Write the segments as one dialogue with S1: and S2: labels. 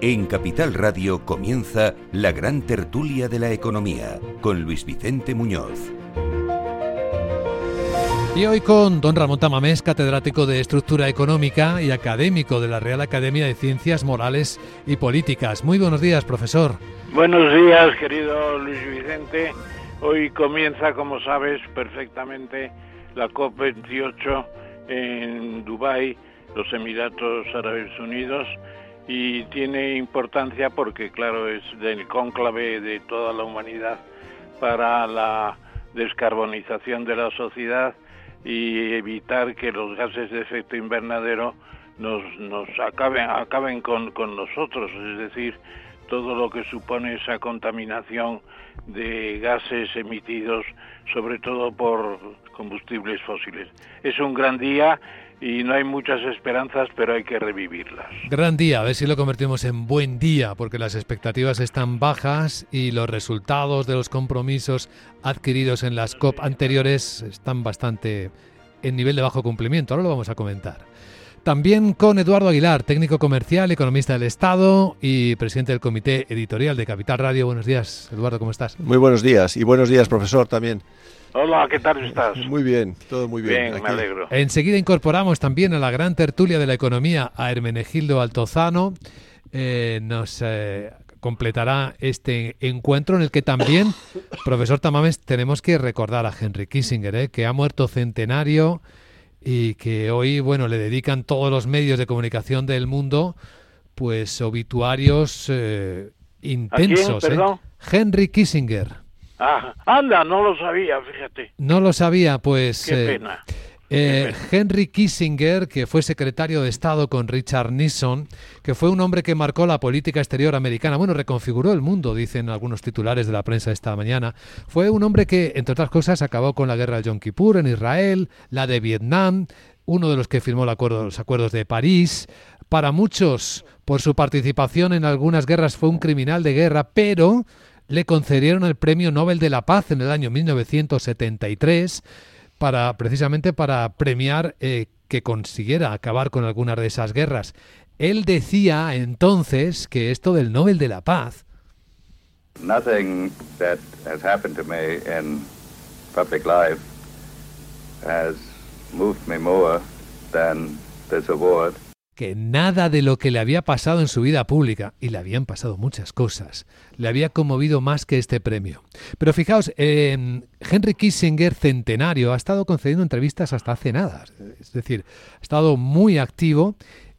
S1: En Capital Radio comienza la gran tertulia de la economía con Luis Vicente Muñoz.
S2: Y hoy con don Ramón Tamamés, catedrático de Estructura Económica y académico de la Real Academia de Ciencias Morales y Políticas. Muy buenos días, profesor.
S3: Buenos días, querido Luis Vicente. Hoy comienza, como sabes perfectamente, la COP28 en Dubái, los Emiratos Árabes Unidos, y tiene importancia porque, claro, es del cónclave de toda la humanidad para la descarbonización de la sociedad y evitar que los gases de efecto invernadero nos, nos acaben, acaben con, con nosotros, es decir, todo lo que supone esa contaminación de gases emitidos sobre todo por combustibles fósiles. Es un gran día y no hay muchas esperanzas, pero hay que revivirlas.
S2: Gran día, a ver si lo convertimos en buen día, porque las expectativas están bajas y los resultados de los compromisos adquiridos en las COP anteriores están bastante en nivel de bajo cumplimiento. Ahora lo vamos a comentar. También con Eduardo Aguilar, técnico comercial, economista del Estado y presidente del comité editorial de Capital Radio. Buenos días, Eduardo, ¿cómo estás?
S4: Muy buenos días y buenos días, profesor, también.
S3: Hola, ¿qué tal estás?
S4: Muy bien, todo muy bien.
S3: Bien, me alegro.
S2: Enseguida incorporamos también a la gran tertulia de la economía a Hermenegildo Altozano. Eh, nos eh, completará este encuentro en el que también, profesor Tamames, tenemos que recordar a Henry Kissinger, eh, que ha muerto centenario y que hoy, bueno, le dedican todos los medios de comunicación del mundo, pues obituarios intensos.
S3: ¿A quién, perdón?
S2: Henry Kissinger.
S3: Ah, anda, no lo sabía, fíjate.
S2: No lo sabía, pues.
S3: Qué
S2: eh,
S3: pena.
S2: eh, Henry Kissinger, que fue secretario de Estado con Richard Nixon, que fue un hombre que marcó la política exterior americana, bueno, reconfiguró el mundo, dicen algunos titulares de la prensa esta mañana, fue un hombre que, entre otras cosas, acabó con la guerra del Yom Kippur en Israel, la de Vietnam, uno de los que firmó el acuerdo, los acuerdos de París. Para muchos, por su participación en algunas guerras, fue un criminal de guerra, pero le concedieron el Premio Nobel de la Paz en el año 1973 para precisamente para premiar eh, que consiguiera acabar con algunas de esas guerras. Él decía entonces que esto del Nobel de la Paz
S5: Nothing that has happened to me in public life has moved me more than this award.
S2: Que nada de lo que le había pasado en su vida pública, y le habían pasado muchas cosas, le había conmovido más que este premio. Pero fijaos, eh, Henry Kissinger, centenario, ha estado concediendo entrevistas hasta hace nada. Es decir, ha estado muy activo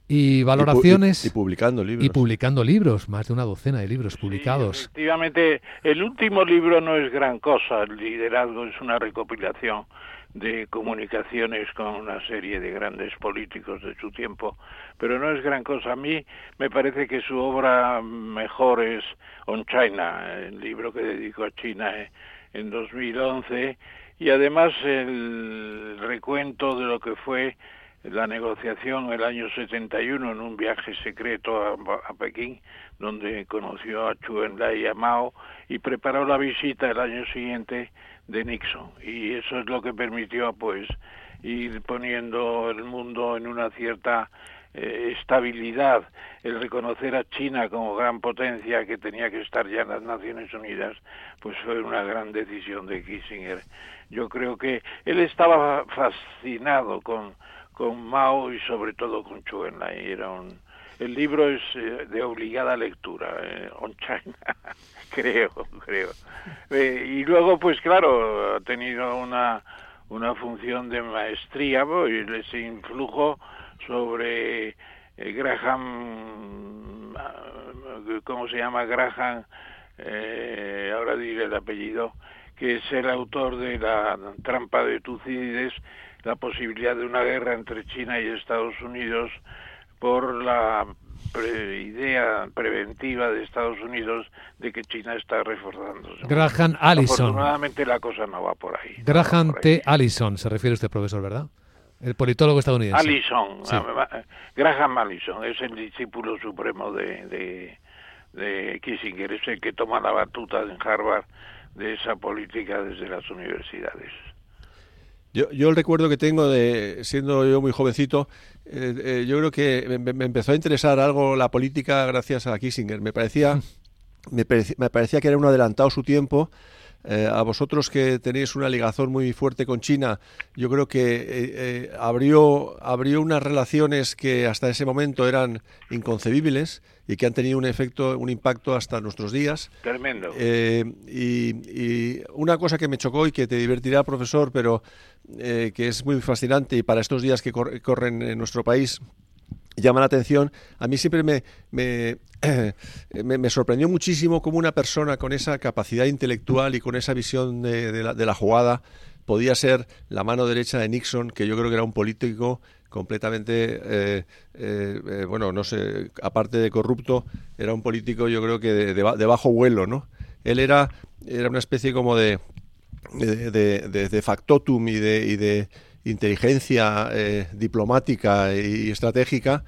S2: y valoraciones...
S4: Y, pu- y- y publicando libros.
S2: y publicando libros, más de una docena de libros publicados.
S3: Sí, efectivamente, el último libro no es gran cosa, el liderazgo es una recopilación de comunicaciones con una serie de grandes políticos de su tiempo, pero no es gran cosa. A mí me parece que su obra mejor es On China, el libro que dedicó a China en 2011, y además el recuento de lo que fue la negociación el año 71 en un viaje secreto a, a Pekín, donde conoció a Chu Enlai y a Mao y preparó la visita el año siguiente de Nixon. Y eso es lo que permitió, pues, ir poniendo el mundo en una cierta eh, estabilidad, el reconocer a China como gran potencia que tenía que estar ya en las Naciones Unidas, pues fue una gran decisión de Kissinger. Yo creo que él estaba fascinado con con Mao y sobre todo con Chu Enlai. Era un, el libro es eh, de obligada lectura, eh, On China, creo, creo. Eh, y luego, pues claro, ha tenido una, una función de maestría y les influjo sobre eh, Graham, ah, ¿cómo se llama? Graham, ahora diré el apellido, que es el autor de la trampa de Tucídides, la posibilidad de una guerra entre China y Estados Unidos por la pre idea preventiva de Estados Unidos de que China está reforzándose.
S2: Graham Allison.
S3: Afortunadamente la cosa no va por ahí. no
S2: Graham
S3: va por ahí.
S2: T. Allison, se refiere usted, profesor, ¿verdad? El politólogo estadounidense.
S3: Allison,
S2: Sí.
S3: ah, Graham Allison, es el discípulo supremo de, de, de Kissinger, es el que toma la batuta en Harvard de esa política desde las universidades.
S4: Yo, yo el recuerdo que tengo de siendo yo muy jovencito, eh, eh, yo creo que me, empezó a interesar algo la política gracias a Kissinger. Me parecía, me, me parecía que era un adelantado su tiempo eh, a vosotros que tenéis una ligazón muy fuerte con China, yo creo que eh, eh, abrió, abrió unas relaciones que hasta ese momento eran inconcebibles y que han tenido un efecto, un impacto hasta nuestros días.
S3: Tremendo.
S4: y, una cosa que me chocó y que te divertirá, profesor, pero que es muy fascinante y para estos días que corren en nuestro país, llama la atención. A mí siempre me, me, sorprendió muchísimo cómo una persona con esa capacidad intelectual y con esa visión de, la, jugada podía ser la mano derecha de Nixon, que yo creo que era un político completamente, eh, eh, eh, bueno, no sé, aparte de corrupto, era un político yo creo que de, bajo vuelo, ¿no? Él era, era una especie como de, de, factotum y de, inteligencia diplomática y estratégica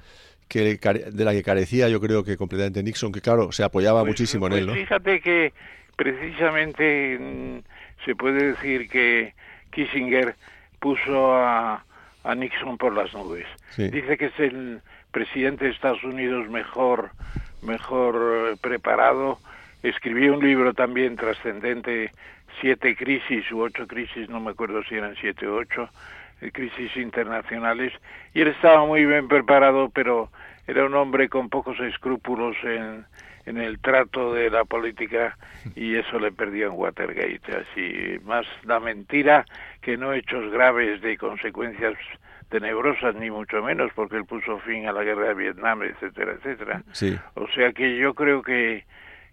S4: que, de la que carecía yo creo que completamente Nixon, que claro, se apoyaba pues, muchísimo en él.
S3: Pues fíjate que precisamente mm, se puede decir que Kissinger puso a, a Nixon por las nubes. Dice que es el presidente de Estados Unidos mejor, mejor eh, preparado. Escribió un libro también trascendente, Siete crisis u ocho crisis, no me acuerdo si eran siete o ocho, crisis internacionales y él estaba muy bien preparado, pero era un hombre con pocos escrúpulos en, en el trato de la política y eso le perdió en Watergate. Así, más la mentira que no hechos graves de consecuencias tenebrosas, ni mucho menos, porque él puso fin a la guerra de Vietnam, etcétera, etcétera. O sea que yo creo que,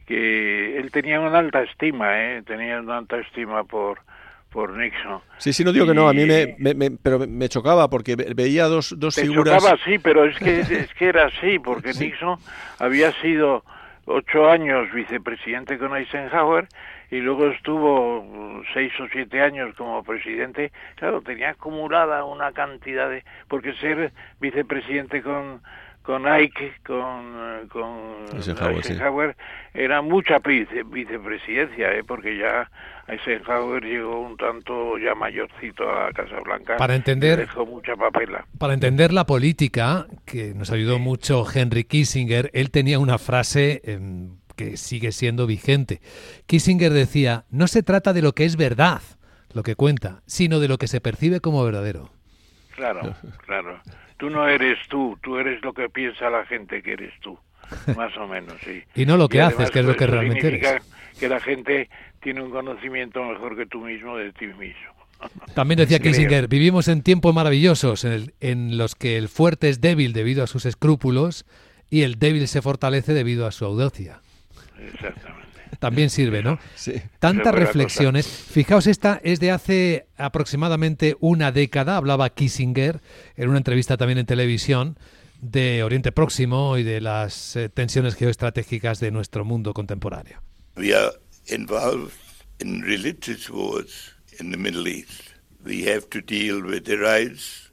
S3: que él tenía una alta estima, ¿eh? tenía una alta estima por, por Nixon.
S4: Sí, sí, no digo que no, a mí me, me, pero me chocaba porque veía dos, dos
S3: te
S4: figuras...
S3: chocaba, sí, pero es que, es que era así, porque Nixon había sido ocho años vicepresidente con Eisenhower y luego estuvo seis o siete años como presidente. Claro, tenía acumulada una cantidad de... porque ser vicepresidente con con Ike, con, con Eisenhower, era mucha vicepresidencia, ¿eh? porque ya Eisenhower llegó un tanto ya mayorcito a Casa Blanca.
S2: Para entender,
S3: dejó mucha papela.
S2: Para entender la política, que nos ayudó mucho Henry Kissinger, él tenía una frase em, que sigue siendo vigente. Kissinger decía, no se trata de lo que es verdad, lo que cuenta, sino de lo que se percibe como verdadero.
S3: Claro, claro tú no eres tú, tú eres lo que piensa la gente que eres tú, más o menos, sí.
S2: y no lo que haces, que es lo que realmente eres.
S3: Que la gente tiene un conocimiento mejor que tú mismo de ti mismo.
S2: También decía Kissinger, vivimos en tiempos maravillosos en, en, los que el fuerte es débil debido a sus escrúpulos y el débil se fortalece debido a su audacia.
S3: Exactamente
S2: también sirve, ¿no?
S4: Sí.
S2: Tantas reflexiones. Fijaos, esta es de hace aproximadamente una década, hablaba Kissinger en una entrevista también en televisión de Oriente Próximo y de las eh, tensiones geoestratégicas de nuestro mundo contemporáneo.
S6: We are involved in religious wars in the Middle East. We have to deal with the rights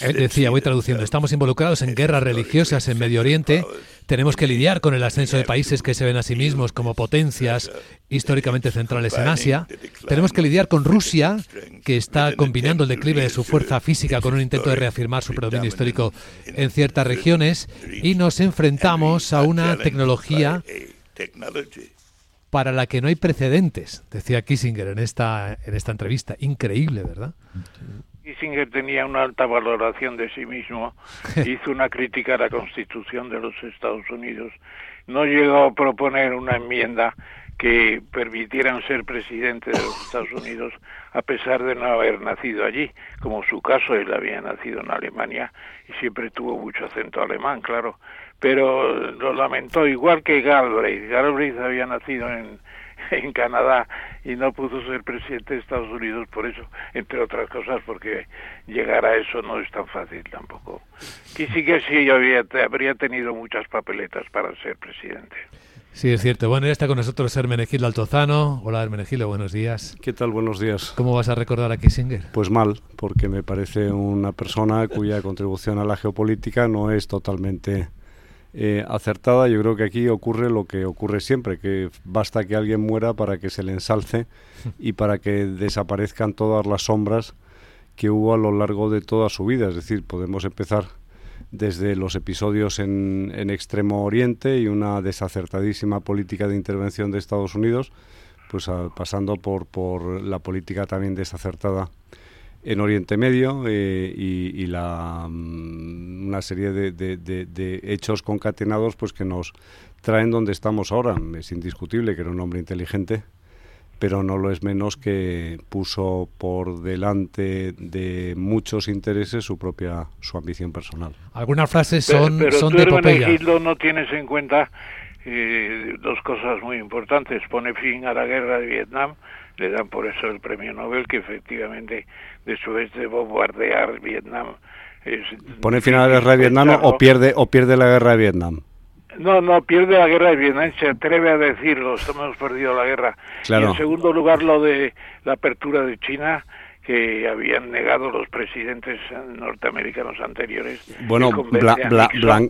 S2: él decía, voy traduciendo, estamos involucrados en guerras religiosas en Medio Oriente, tenemos que lidiar con el ascenso de países que se ven a sí mismos como potencias históricamente centrales en Asia, tenemos que lidiar con Rusia, que está combinando el declive de su fuerza física con un intento de reafirmar su predominio histórico en ciertas regiones, y nos enfrentamos a una tecnología para la que no hay precedentes, decía Kissinger en esta, en esta entrevista. Increíble, ¿verdad?
S3: Kissinger tenía una alta valoración de sí mismo, hizo una crítica a la Constitución de los Estados Unidos, no llegó a proponer una enmienda que permitieran ser presidente de los Estados Unidos a pesar de no haber nacido allí, como su caso, él había nacido en Alemania y siempre tuvo mucho acento alemán, claro, pero lo lamentó igual que Galbraith. Galbraith había nacido en, en Canadá y no pudo ser presidente de Estados Unidos por eso, entre otras cosas, porque llegar a eso no es tan fácil tampoco. sí sí había, habría tenido muchas papeletas para ser presidente.
S2: Sí, es cierto. Bueno, ya está con nosotros Hermenegildo Altozano. Hola Hermenegildo, buenos días.
S7: ¿Qué tal? Buenos días.
S2: ¿Cómo vas a recordar a Kissinger?
S7: Pues mal, porque me parece una persona cuya contribución a la geopolítica no es totalmente eh, acertada, yo creo que aquí ocurre lo que ocurre siempre, que basta que alguien muera para que se le ensalce y para que desaparezcan todas las sombras que hubo a lo largo de toda su vida. Es decir, podemos empezar desde los episodios en, en Extremo Oriente y una desacertadísima política de intervención de Estados Unidos, pues pasando por, por la política también desacertada en Oriente Medio eh, y, la, mm, una serie de, de, hechos concatenados pues que nos traen donde estamos ahora. Es indiscutible que era un hombre inteligente, pero no lo es menos que puso por delante de muchos intereses su propia su ambición personal.
S2: Algunas frases son,
S3: pero,
S2: son
S3: tú,
S2: de
S3: no tienes en cuenta eh, dos cosas muy importantes. Pone fin a la guerra de Vietnam, le dan por eso el premio Nobel, que efectivamente después de bombardear Vietnam...
S7: ¿Pone fin a la guerra de Vietnam o pierde, o pierde la guerra de Vietnam?
S3: No, no, pierde la guerra de Vietnam, se atreve a decirlo, hemos perdido la guerra. Y en segundo lugar, lo de la apertura de China, que habían negado los presidentes norteamericanos anteriores.
S7: Bueno,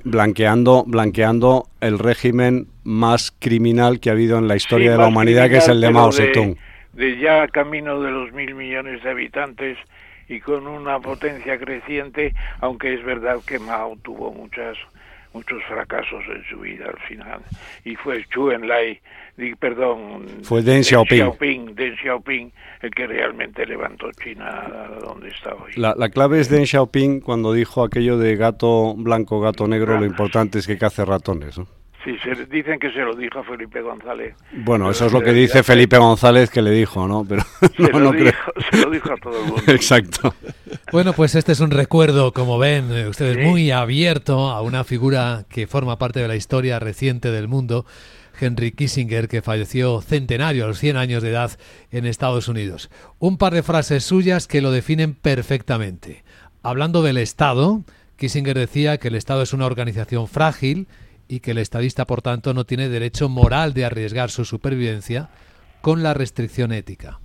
S7: blanqueando, blanqueando el régimen más criminal que ha habido en la historia de la humanidad, que es el de Mao Zedong.
S3: De, ya camino de los mil millones de habitantes y con una potencia creciente, aunque es verdad que Mao tuvo muchas muchos fracasos en su vida al final. Y fue Chu Enlai, perdón,
S7: fue Deng Xiaoping.
S3: Deng Xiaoping, el que realmente levantó China donde está hoy.
S7: La, la, clave es Deng Xiaoping cuando dijo aquello de gato blanco, gato negro, lo importante es que cace ratones. ¿no?
S3: Sí, se, dicen que se lo dijo a Felipe González.
S7: Bueno, eso es lo que dice Felipe González que le dijo, ¿no? Pero
S3: se, lo dijo, se, lo dijo, a todo el mundo.
S7: Exacto.
S2: Bueno, pues este es un recuerdo, como ven eh, ustedes, muy abierto a una figura que forma parte de la historia reciente del mundo, Henry Kissinger, que falleció centenario a los 100 años de edad en Estados Unidos. Un par de frases suyas que lo definen perfectamente. Hablando del Estado, Kissinger decía que el Estado es una organización frágil y que el estadista, por tanto, no tiene derecho moral de arriesgar su supervivencia con la restricción ética.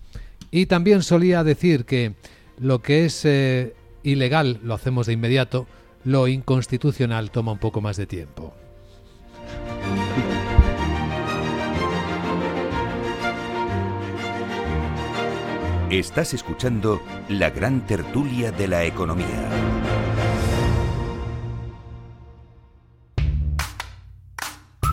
S2: Y también solía decir que lo que es eh, ilegal lo hacemos de inmediato, lo inconstitucional toma un poco más de tiempo.
S1: Estás escuchando la gran tertulia de la economía.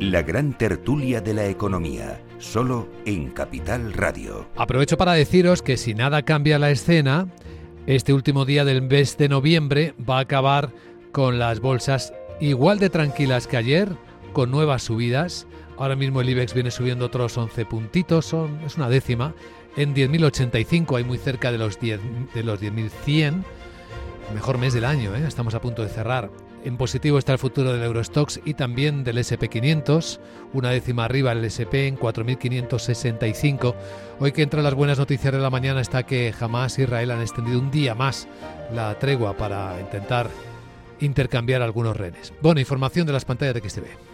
S1: La gran tertulia de la economía, solo en Capital Radio.
S2: Aprovecho para deciros que si nada cambia la escena, este último día del mes de noviembre va a acabar con las bolsas igual de tranquilas que ayer, con nuevas subidas. Ahora mismo el IBEX viene subiendo otros 11 puntitos, son, es una décima. En 10.085 hay muy cerca de los 10 de los 10.100. Mejor mes del año, ¿eh? estamos a punto de cerrar. En positivo está el futuro del Eurostox y también del SP500, una décima arriba el SP en 4.565. Hoy que entre las buenas noticias de la mañana está que jamás Israel han extendido un día más la tregua para intentar intercambiar algunos renes. Bueno, información de las pantallas de XTV.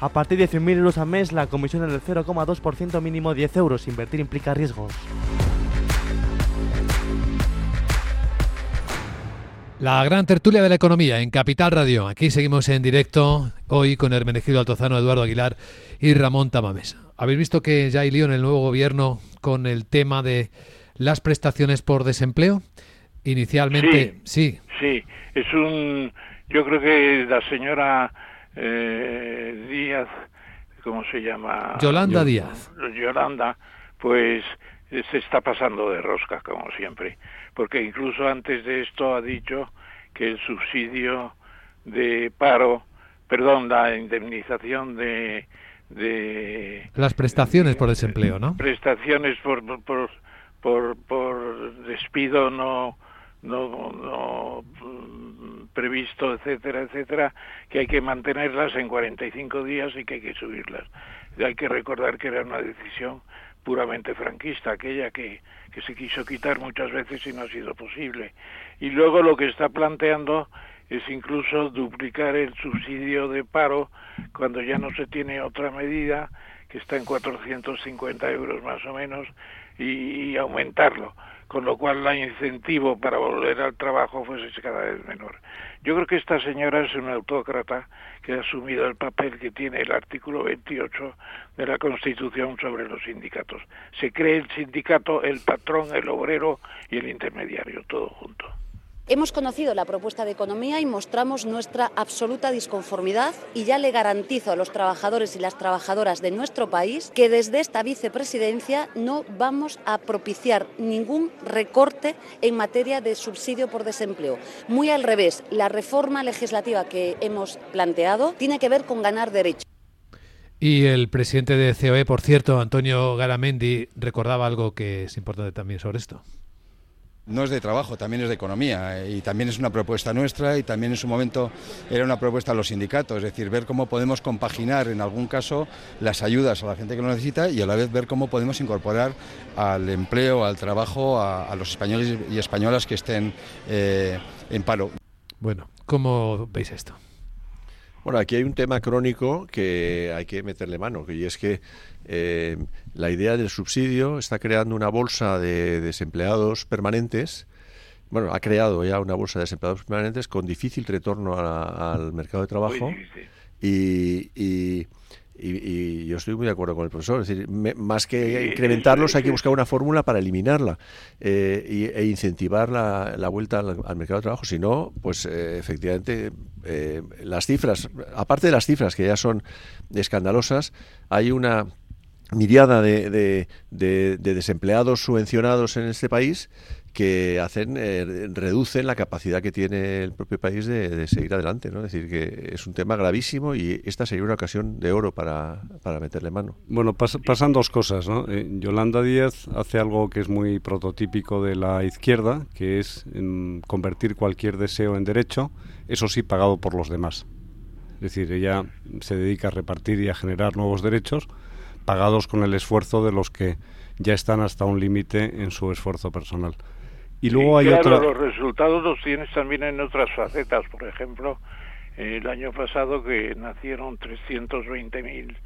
S8: A partir de 100.000 euros al mes, la comisión es del 0,2% mínimo 10 euros. Invertir implica riesgos.
S2: La gran tertulia de la economía en Capital Radio. Aquí seguimos en directo hoy con Hermenegido Altozano, Eduardo Aguilar y Ramón Tamames. Habéis visto que ya hay lío en el nuevo gobierno con el tema de las prestaciones por desempleo. Inicialmente,
S3: sí. Sí, es un. Yo creo que la señora eh, Díaz, ¿cómo se llama?
S2: Yolanda Díaz.
S3: Yolanda, pues se está pasando de rosca, como siempre, porque incluso antes de esto ha dicho que el subsidio de paro, perdón, la indemnización de... de
S2: Las prestaciones por desempleo, ¿no?
S3: Prestaciones por, por, por, por despido no, no, no previsto, etcétera, etcétera, que hay que mantenerlas en 45 días y que hay que subirlas. Hay que recordar que era una decisión puramente franquista, aquella que, que se quiso quitar muchas veces y no ha sido posible. Y luego lo que está planteando es incluso duplicar el subsidio de paro cuando ya no se tiene otra medida que está en 450 euros más o menos y, aumentarlo, con lo cual el incentivo para volver al trabajo fuese cada vez menor. Yo creo que esta señora es una autócrata que ha asumido el papel que tiene el artículo 28 de la Constitución sobre los sindicatos. Se cree el sindicato, el patrón, el obrero y el intermediario, todo junto.
S9: Hemos conocido la propuesta de economía y mostramos nuestra absoluta disconformidad y ya le garantizo a los trabajadores y las trabajadoras de nuestro país que desde esta vicepresidencia no vamos a propiciar ningún recorte en materia de subsidio por desempleo. Muy al revés, la reforma legislativa que hemos planteado tiene que ver con ganar derechos.
S2: Y el presidente de COE, por cierto, Antonio Garamendi, recordaba algo que es importante también sobre esto
S10: no es de trabajo, también es de economía y también es una propuesta nuestra y también en su momento era una propuesta a los sindicatos, es decir, ver cómo podemos compaginar en algún caso las ayudas a la gente que lo necesita y a la vez ver cómo podemos incorporar al empleo, al trabajo a, los españoles y españolas que estén eh, en paro.
S2: Bueno, ¿cómo veis esto?
S4: Bueno, aquí hay un tema crónico que hay que meterle mano, y es que eh, la idea del subsidio está creando una bolsa de desempleados permanentes. Bueno, ha creado ya una bolsa de desempleados permanentes con difícil retorno al mercado de trabajo. y, y, yo estoy muy de acuerdo con el profesor. Es decir, más que incrementarlos, hay que buscar una fórmula para eliminarla eh, e incentivar la, vuelta al, mercado de trabajo. Si no, pues eh, efectivamente, eh, las cifras, aparte de las cifras que ya son escandalosas, hay una miriada de, de desempleados subvencionados en este país que hacen eh, reducen la capacidad que tiene el propio país de, seguir adelante. ¿no? Es decir, que es un tema gravísimo y esta sería una ocasión de oro para, para meterle mano.
S7: Bueno, pasan dos cosas. ¿no? Eh, Yolanda Díaz hace algo que es muy prototípico de la izquierda, que es convertir cualquier deseo en derecho, eso sí pagado por los demás. Es decir, ella se dedica a repartir y a generar nuevos derechos pagados con el esfuerzo de los que ya están hasta un límite en su esfuerzo personal. Y luego hay
S3: claro, los resultados los tienes también en otras facetas. Por ejemplo, el año pasado que nacieron 320.000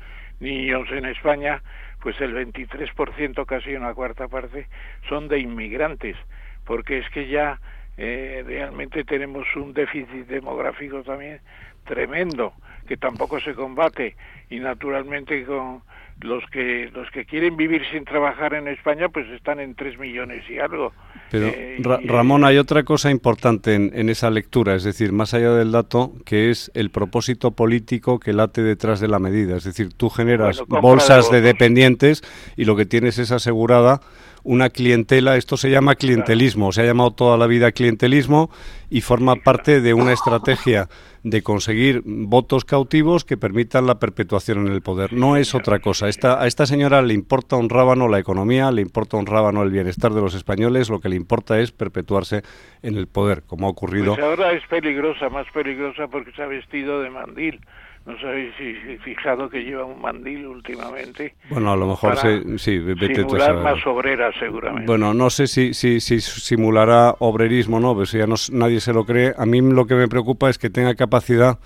S3: niños en España, pues el 23%, casi una cuarta parte, son de inmigrantes, porque es que ya eh, realmente tenemos un déficit demográfico también tremendo, que tampoco se combate, y naturalmente con los que los que quieren vivir sin trabajar en España pues están en 3 millones y algo.
S7: Pero eh, Ramón, hay otra cosa importante en, esa lectura, es decir, más allá del dato, que es el propósito político que late detrás de la medida. Es decir, tú generas bolsas de dependientes y lo que tienes es asegurada una clientela, esto se llama clientelismo, se ha llamado toda la vida clientelismo y forma parte de una estrategia de conseguir votos cautivos que permitan la perpetuación en el poder. No es otra cosa. Esta, a esta señora le importa un rábano la economía, le importa un rábano el bienestar de los españoles, lo que le importa es perpetuarse en el poder, como ha ocurrido.
S3: Pues ahora es peligrosa, más peligrosa porque se ha vestido de mandil no sabéis si fijado que lleva un mandil últimamente.
S7: Bueno, a lo mejor sí,
S3: vete simular más obrera seguramente.
S7: Bueno, no sé si, si, si simulará obrerismo no, pero si ya no, nadie se lo cree. A mí lo que me preocupa es que tenga capacidad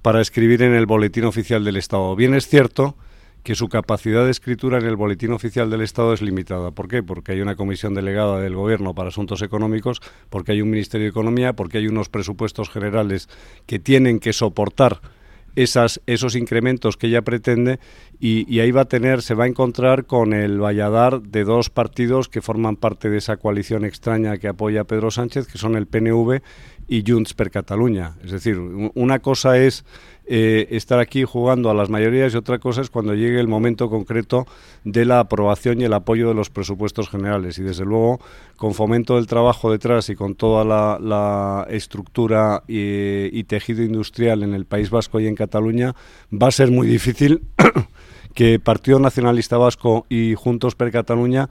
S7: para escribir en el boletín oficial del Estado. Bien es cierto que su capacidad de escritura en el boletín oficial del Estado es limitada. ¿Por qué? Porque hay una comisión delegada del Gobierno para asuntos económicos, porque hay un Ministerio de Economía, porque hay unos presupuestos generales que tienen que soportar esas, esos incrementos que ella pretende y, ahí va a tener, se va a encontrar con el valladar de dos partidos que forman parte de esa coalición extraña que apoya Pedro Sánchez, que son el PNV y Junts per Catalunya. Es decir, una cosa es eh, estar aquí jugando a las mayorías y otra cosa es cuando llegue el momento concreto de la aprobación y el apoyo de los presupuestos generales. Y desde luego, con fomento del trabajo detrás y con toda la, estructura y, y tejido industrial en el País Vasco y en Cataluña, va a ser muy difícil que Partido Nacionalista Vasco y Juntos per Cataluña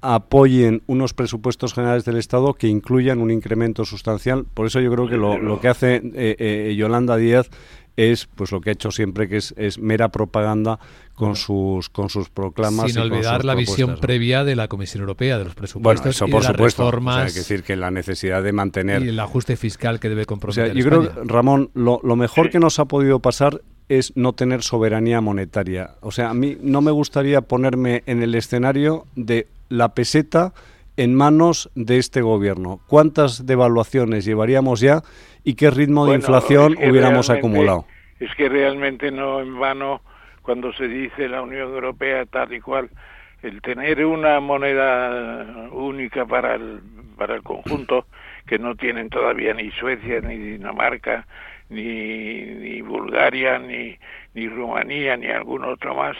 S7: apoyen unos presupuestos generales del Estado que incluyan un incremento sustancial. Por eso yo creo que lo, que hace eh, eh, Yolanda Díaz es pues lo que ha hecho siempre que es, mera propaganda con sus con sus proclamas
S2: sin olvidar la visión previa de la Comisión Europea de los presupuestos
S7: eso
S2: y
S7: por
S2: de
S7: supuesto.
S2: Las reformas
S7: decir que la necesidad de mantener
S2: y el ajuste fiscal que debe comprometer
S7: yo creo Ramón lo, lo mejor que nos ha podido pasar es no tener soberanía monetaria. O sea, a mí no me gustaría ponerme en el escenario de la peseta en manos de este gobierno. ¿Cuántas devaluaciones llevaríamos ya y qué ritmo de inflación hubiéramos acumulado?
S3: Es que realmente no en vano cuando se dice la Unión Europea tal y cual, el tener una moneda única para el, para el conjunto, que no tienen todavía ni Suecia, ni Dinamarca, ni, ni Bulgaria, ni, ni Rumanía, ni algún otro más.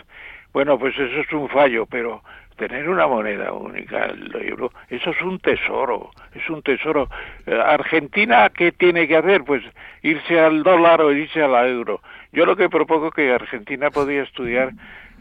S3: Bueno, pues eso es un fallo, pero tener una moneda única, el euro, eso es un tesoro, es un tesoro. Eh, Argentina, ¿qué tiene que hacer? Pues irse al dólar o irse al euro. Yo lo que propongo que Argentina podría estudiar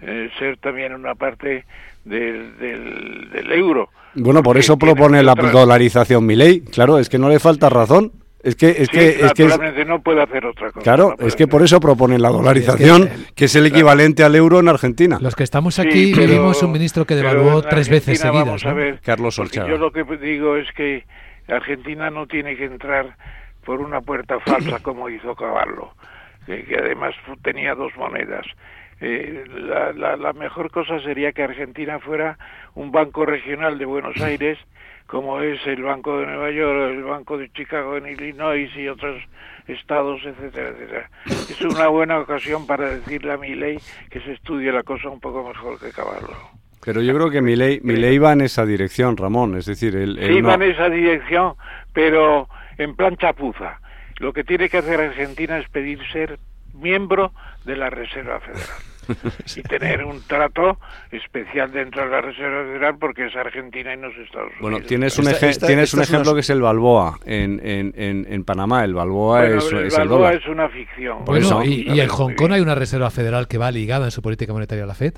S3: eh, ser también una parte del, del, del euro.
S7: Bueno, por eso propone la dolarización mi ley. Claro, es que no le falta razón. Es que es que es
S3: que no puede hacer otra cosa.
S7: Claro, es que por eso proponen la dolarización, que, es el equivalente al euro en Argentina.
S2: Los que estamos aquí vivimos un ministro que devaluó tres veces seguidas.
S7: Carlos Olchara.
S3: Yo lo que digo es que Argentina no tiene que entrar por una puerta falsa como hizo Caballo, que, además tenía dos monedas. Eh, la, la, la mejor cosa sería que Argentina fuera un banco regional de Buenos Aires como es el Banco de Nueva York, el Banco de Chicago en Illinois y otros estados, etcétera, etcétera. Es una buena ocasión para decirle a mi ley que se estudie la cosa un poco mejor que Caballo.
S7: Pero yo creo que mi ley, mi ley va en esa dirección, Ramón. Es decir, el,
S3: sí va en esa dirección, pero en plan chapuza. Lo que tiene que hacer Argentina es pedir ser miembro de la Reserva Federal. y tener un trato especial dentro de la Reserva Federal porque es Argentina y no es Estados Unidos.
S7: Bueno, tienes un, tienes un ejemplo que es el Balboa en, en, en, Panamá. El Balboa es,
S3: el
S7: Balboa
S3: es una ficción.
S2: Bueno, ¿y, y en Hong Kong hay una Reserva Federal que va ligada en su política monetaria a la FED?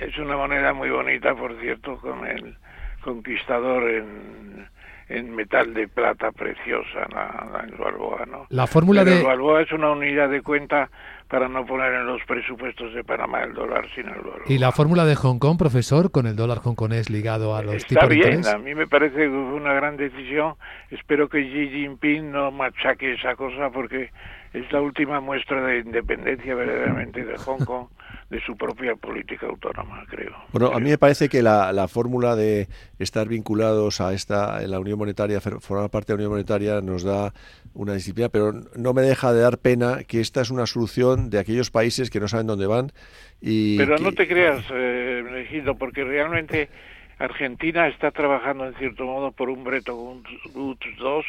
S3: Es una moneda muy bonita, por cierto, con el conquistador en en metal de plata preciosa la, el Balboa, ¿no?
S2: La fórmula de...
S3: El Balboa es una unidad de cuenta para no poner en los presupuestos de Panamá el dólar sin el Balboa.
S2: ¿Y la fórmula de Hong Kong, profesor, con el dólar hongkonés ligado a los
S3: Está
S2: tipos
S3: bien,
S2: de interés?
S3: a mí me parece que fue una gran decisión. Espero que Xi Jinping no machaque esa cosa porque es la última muestra de independencia verdaderamente de Hong Kong de su propia política autónoma, creo.
S4: Bueno, a mí me parece que la, la fórmula de estar vinculados a esta, en la Unión Monetaria, formar parte de la Unión Monetaria, nos da una disciplina, pero no me deja de dar pena que esta es una solución de aquellos países que no saben dónde van. Y
S3: pero no te creas, eh, porque realmente Argentina está trabajando en cierto modo por un Bretton Woods 2.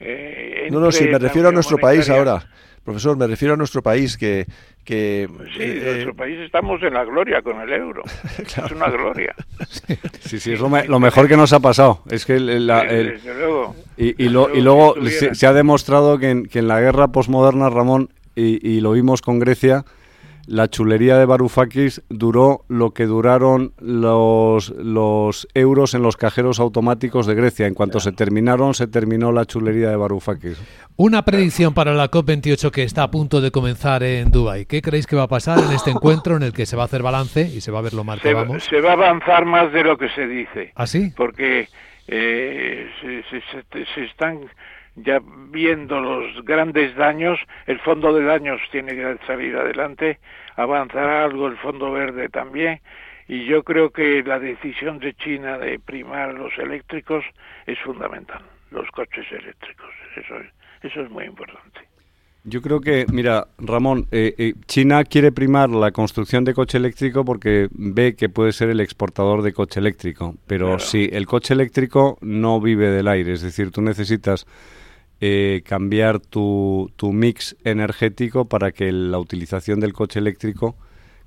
S4: Eh, no, no, sí, me refiero a nuestro país ahora. Profesor, me refiero a nuestro país que... que
S3: sí, en eh, nuestro país estamos en la gloria con el euro. Es una gloria.
S7: Sí, sí, es lo, mejor que nos ha pasado. Es que la, y, y, luego se, ha demostrado que en, que en la guerra posmoderna, Ramón, y, y lo vimos con Grecia, la chulería de Varoufakis duró lo que duraron los, los euros en los cajeros automáticos de Grecia. En cuanto se terminaron, se terminó la chulería de Varoufakis.
S2: Una predicción para la COP28 que está a punto de comenzar en Dubái. ¿Qué creéis que va a pasar en este encuentro en el que se va a hacer balance y se va a ver lo mal que vamos?
S3: Se va a avanzar más de lo que se dice.
S2: ¿Ah, sí?
S3: Porque eh, se están ya viendo los grandes daños, el fondo de daños tiene que salir adelante, avanzará algo el fondo verde también, y yo creo que la decisión de China de primar los eléctricos es fundamental, los coches eléctricos, eso es, eso es muy importante.
S7: Yo creo que, mira, Ramón, eh, eh, China quiere primar la construcción de coche eléctrico porque ve que puede ser el exportador de coche eléctrico. Pero si el coche eléctrico no vive del aire, es decir, tú necesitas eh, cambiar tu, tu, mix energético para que la utilización del coche eléctrico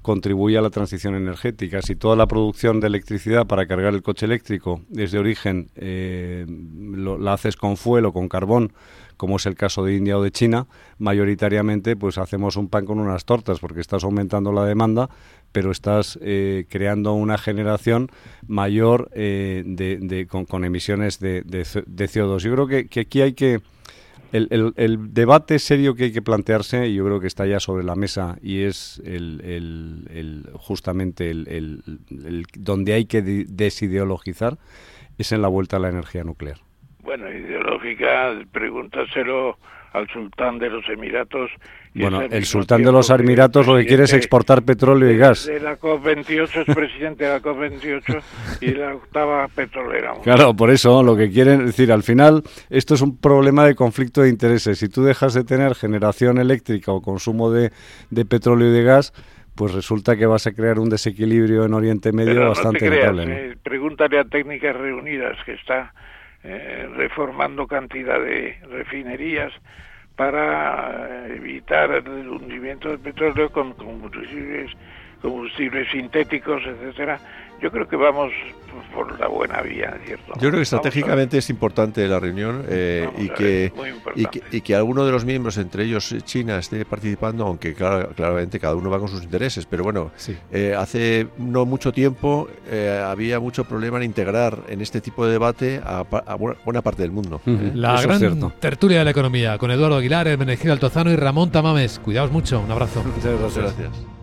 S7: contribuya a la transición energética. Si toda la producción de electricidad para cargar el coche eléctrico desde origen eh, lo, la haces con fuel o con carbón, como es el caso de India o de China, mayoritariamente pues hacemos un pan con unas tortas porque estás aumentando la demanda, pero estás eh, creando una generación mayor eh, de, de, con, con, emisiones de, de, CO2. Yo creo que, que aquí hay que el, el, el, debate serio que hay que plantearse, y yo creo que está ya sobre la mesa, y es el, justamente el, donde hay que desideologizar, es en la vuelta a la energía nuclear.
S3: Bueno, ideológica, pregúntaselo al sultán de los Emiratos.
S7: Bueno, el sultán de los Emiratos lo que quiere es exportar petróleo y gas.
S3: De la COP28 es presidente de la COP28 y la octava petrolera.
S7: Claro, por eso lo que quieren es decir, al final esto es un problema de conflicto de intereses. Si tú dejas de tener generación eléctrica o consumo de, de petróleo y de gas, pues resulta que vas a crear un desequilibrio en Oriente Medio
S3: Pero
S7: bastante
S3: no te creas,
S7: notable. ¿no?
S3: eh, pregúntale a Técnicas Reunidas que está eh, reformando cantidad de refinerías para evitar el hundimiento del petróleo con combustibles, combustibles sintéticos, etcétera. Yo creo que vamos por la buena vía, ¿cierto?
S4: Yo creo que estratégicamente es importante la reunión eh, y, que, y, que, y, que, alguno de los miembros, entre ellos China, esté participando, aunque claro, claramente cada uno va con sus intereses. Pero bueno,
S2: sí.
S4: eh, hace no mucho tiempo eh, había mucho problema en integrar en este tipo de debate a, a buena, buena, parte del mundo.
S2: Uh -huh. La Eso gran tertulia de la economía con Eduardo Aguilar, Hermenegildo Altozano y Ramón Tamames. Cuidaos mucho, un abrazo.
S4: Muchas gracias. Muchas gracias.